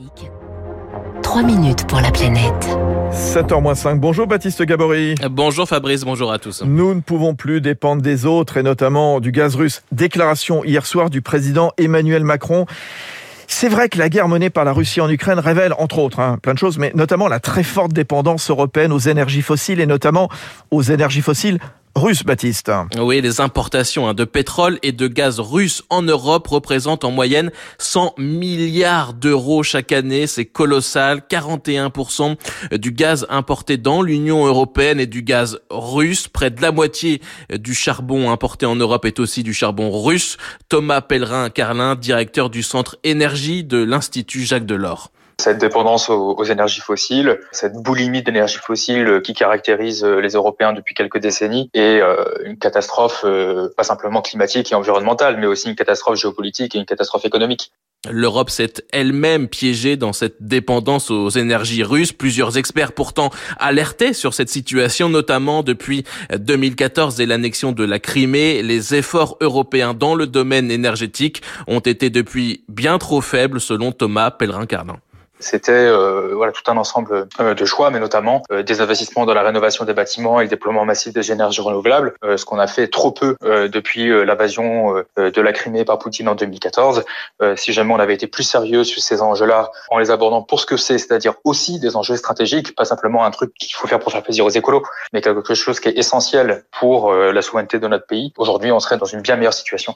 Classique. 3 minutes pour la planète. 7h-5. Bonjour Baptiste Gabory. Bonjour Fabrice, bonjour à tous. Nous ne pouvons plus dépendre des autres et notamment du gaz russe. Déclaration hier soir du président Emmanuel Macron. C'est vrai que la guerre menée par la Russie en Ukraine révèle, entre autres, hein, plein de choses, mais notamment la très forte dépendance européenne aux énergies fossiles et notamment aux énergies fossiles russe, Baptiste. Oui, les importations hein, de pétrole et de gaz russe en Europe représentent en moyenne 100 milliards d'euros chaque année. C'est colossal. 41% du gaz importé dans l'Union européenne et du gaz russe. Près de la moitié du charbon importé en Europe est aussi du charbon russe. Thomas Pellerin-Carlin, directeur du centre énergie de l'Institut Jacques Delors cette dépendance aux, énergies fossiles, cette boulimie d'énergie fossile qui caractérise euh, les Européens depuis quelques décennies est euh, une catastrophe euh, pas simplement climatique et environnementale, mais aussi une catastrophe géopolitique et une catastrophe économique. L'Europe s'est elle-même piégée dans cette dépendance aux énergies russes. Plusieurs experts pourtant alertaient sur cette situation, notamment depuis 2014 et l'annexion de la Crimée. Les efforts européens dans le domaine énergétique ont été depuis bien trop faibles, selon Thomas Pellerin-Carlin. C'était euh, voilà tout un ensemble euh, de choix, mais notamment euh, des investissements dans la rénovation des bâtiments et le déploiement massif des énergies renouvelables, ce qu'on a fait trop peu depuis l'invasion de la Crimée par Poutine en 2014. si jamais on avait été plus sérieux sur ces enjeux-là, en les abordant pour ce que c'est, c'est-à-dire aussi des enjeux stratégiques, pas simplement un truc qu'il faut faire pour faire plaisir aux écolos, mais quelque chose qui est essentiel pour la souveraineté de notre pays. Aujourd'hui, on serait dans une bien meilleure situation.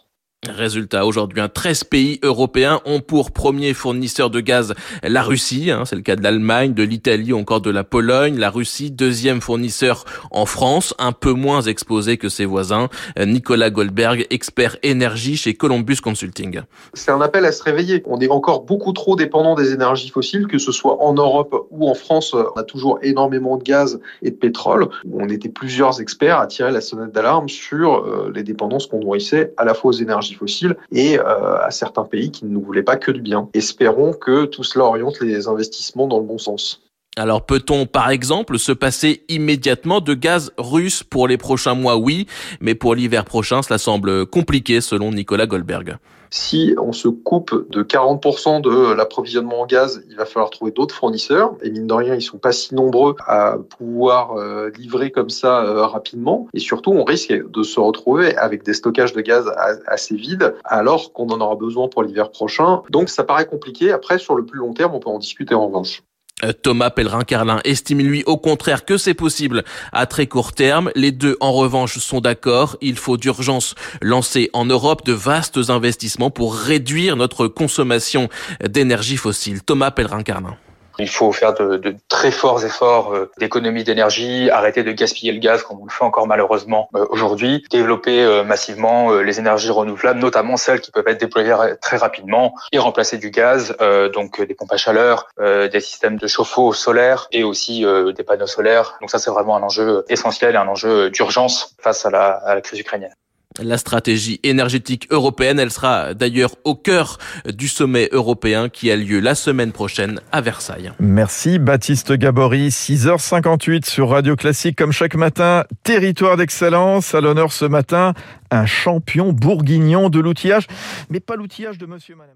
Résultat, aujourd'hui, 13 pays européens ont pour premier fournisseur de gaz la Russie, hein, c'est le cas de l'Allemagne, de l'Italie ou encore de la Pologne. La Russie, deuxième fournisseur en France, un peu moins exposé que ses voisins. Nicolas Goldberg, expert énergie chez Columbus Consulting. C'est un appel à se réveiller. On est encore beaucoup trop dépendant des énergies fossiles, que ce soit en Europe ou en France. On a toujours énormément de gaz et de pétrole. On était plusieurs experts à tirer la sonnette d'alarme sur euh, les dépendances qu'on nourrissait à la fois aux énergies fossiles et euh, à certains pays qui ne nous voulaient pas que du bien. Espérons que tout cela oriente les investissements dans le bon sens. Alors peut-on par exemple se passer immédiatement de gaz russe pour les prochains mois? Oui, mais pour l'hiver prochain, cela semble compliqué selon Nicolas Goldberg. Si on se coupe de 40% de l'approvisionnement en gaz, il va falloir trouver d'autres fournisseurs. Et mine de rien, ils sont pas si nombreux à pouvoir euh, livrer comme ça euh, rapidement. Et surtout, on risque de se retrouver avec des stockages de gaz assez vides alors qu'on en aura besoin pour l'hiver prochain. Donc ça paraît compliqué. Après, sur le plus long terme, on peut en discuter en revanche. Euh, Thomas Pellerin-Carlin estime lui au contraire que c'est possible à très court terme. Les deux en revanche sont d'accord. Il faut d'urgence lancer en Europe de vastes investissements pour réduire notre consommation d'énergie fossile. Thomas Pellerin-Carlin. Il faut faire de, très forts efforts euh, d'économie d'énergie, arrêter de gaspiller le gaz comme on le fait encore malheureusement euh, aujourd'hui, développer euh, massivement les énergies renouvelables, notamment celles qui peuvent être déployées très rapidement et remplacer du gaz, donc des pompes à chaleur, des systèmes de chauffe-eau solaire et aussi des panneaux solaires. Donc ça c'est vraiment un enjeu essentiel et un enjeu d'urgence face à la crise ukrainienne. La stratégie énergétique européenne, elle sera d'ailleurs au cœur du sommet européen qui a lieu la semaine prochaine à Versailles. Merci Baptiste Gabory, 6h58 sur Radio Classique comme chaque matin, territoire d'excellence à l'honneur ce matin, un champion bourguignon de l'outillage, mais pas l'outillage de monsieur madame.